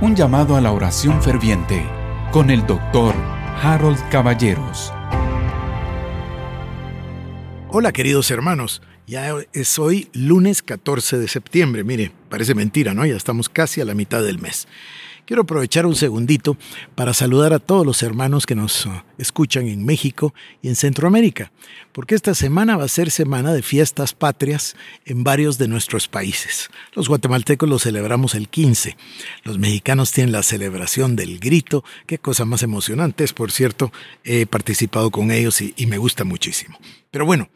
Un llamado a la oración ferviente con el doctor Harold Caballeros. Hola queridos hermanos, ya es hoy lunes 14 de septiembre, mire, parece mentira, ¿no? Ya estamos casi a la mitad del mes. Quiero aprovechar un segundito para saludar a todos los hermanos que nos escuchan en México y en Centroamérica, porque esta semana va a ser semana de fiestas patrias en varios de nuestros países. Los guatemaltecos lo celebramos el 15, los mexicanos tienen la celebración del grito, qué cosa más emocionante es, por cierto, he participado con ellos y, y me gusta muchísimo. Pero bueno,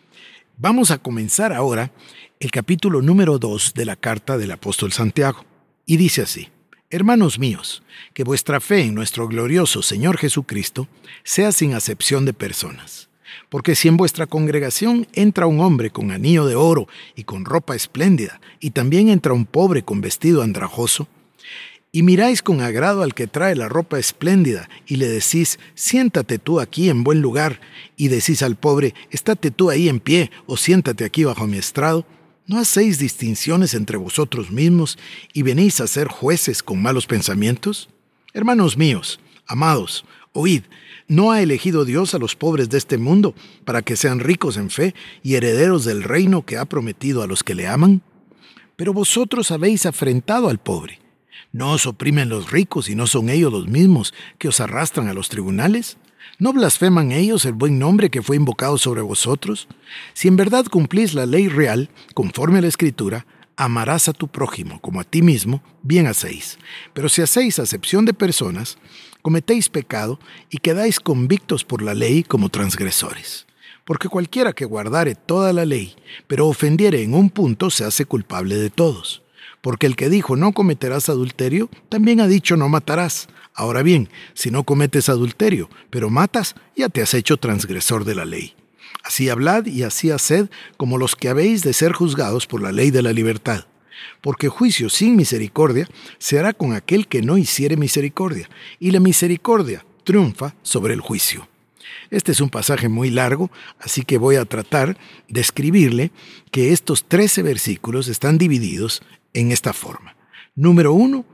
vamos a comenzar ahora el capítulo número 2 de la carta del apóstol Santiago, y dice así. Hermanos míos, que vuestra fe en nuestro glorioso Señor Jesucristo sea sin acepción de personas. Porque si en vuestra congregación entra un hombre con anillo de oro y con ropa espléndida, y también entra un pobre con vestido andrajoso, y miráis con agrado al que trae la ropa espléndida, y le decís, siéntate tú aquí en buen lugar, y decís al pobre, estate tú ahí en pie, o siéntate aquí bajo mi estrado, ¿No hacéis distinciones entre vosotros mismos y venís a ser jueces con malos pensamientos? Hermanos míos, amados, oíd, ¿no ha elegido Dios a los pobres de este mundo para que sean ricos en fe y herederos del reino que ha prometido a los que le aman? Pero vosotros habéis afrentado al pobre. ¿No os oprimen los ricos y no son ellos los mismos que os arrastran a los tribunales? ¿No blasfeman ellos el buen nombre que fue invocado sobre vosotros? Si en verdad cumplís la ley real, conforme a la Escritura, amarás a tu prójimo como a ti mismo, bien hacéis. Pero si hacéis acepción de personas, cometéis pecado y quedáis convictos por la ley como transgresores. Porque cualquiera que guardare toda la ley, pero ofendiere en un punto, se hace culpable de todos. Porque el que dijo no cometerás adulterio, también ha dicho no matarás. Ahora bien, si no cometes adulterio, pero matas, ya te has hecho transgresor de la ley. Así hablad y así haced como los que habéis de ser juzgados por la ley de la libertad. Porque juicio sin misericordia se hará con aquel que no hiciere misericordia, y la misericordia triunfa sobre el juicio. Este es un pasaje muy largo, así que voy a tratar de escribirle que estos 13 versículos están divididos en esta forma. Número uno,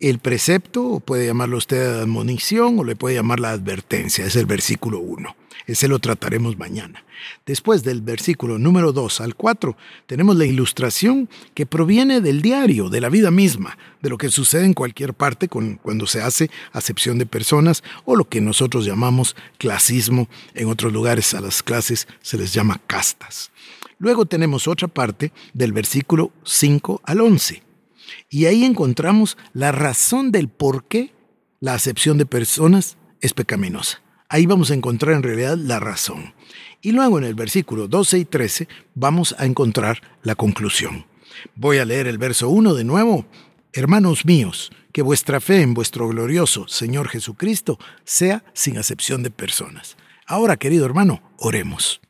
el precepto, o puede llamarlo usted admonición, o le puede llamar la advertencia, es el versículo 1. Ese lo trataremos mañana. Después del versículo número 2 al 4, tenemos la ilustración que proviene del diario, de la vida misma, de lo que sucede en cualquier parte cuando se hace acepción de personas o lo que nosotros llamamos clasismo. En otros lugares a las clases se les llama castas. Luego tenemos otra parte del versículo 5 al 11 y ahí encontramos la razón del por qué la acepción de personas es pecaminosa. Ahí vamos a encontrar en realidad la razón. Y luego en el versículo 12 y 13 vamos a encontrar la conclusión. Voy a leer el verso 1 de nuevo. Hermanos míos, que vuestra fe en vuestro glorioso Señor Jesucristo sea sin acepción de personas. Ahora, querido hermano, oremos.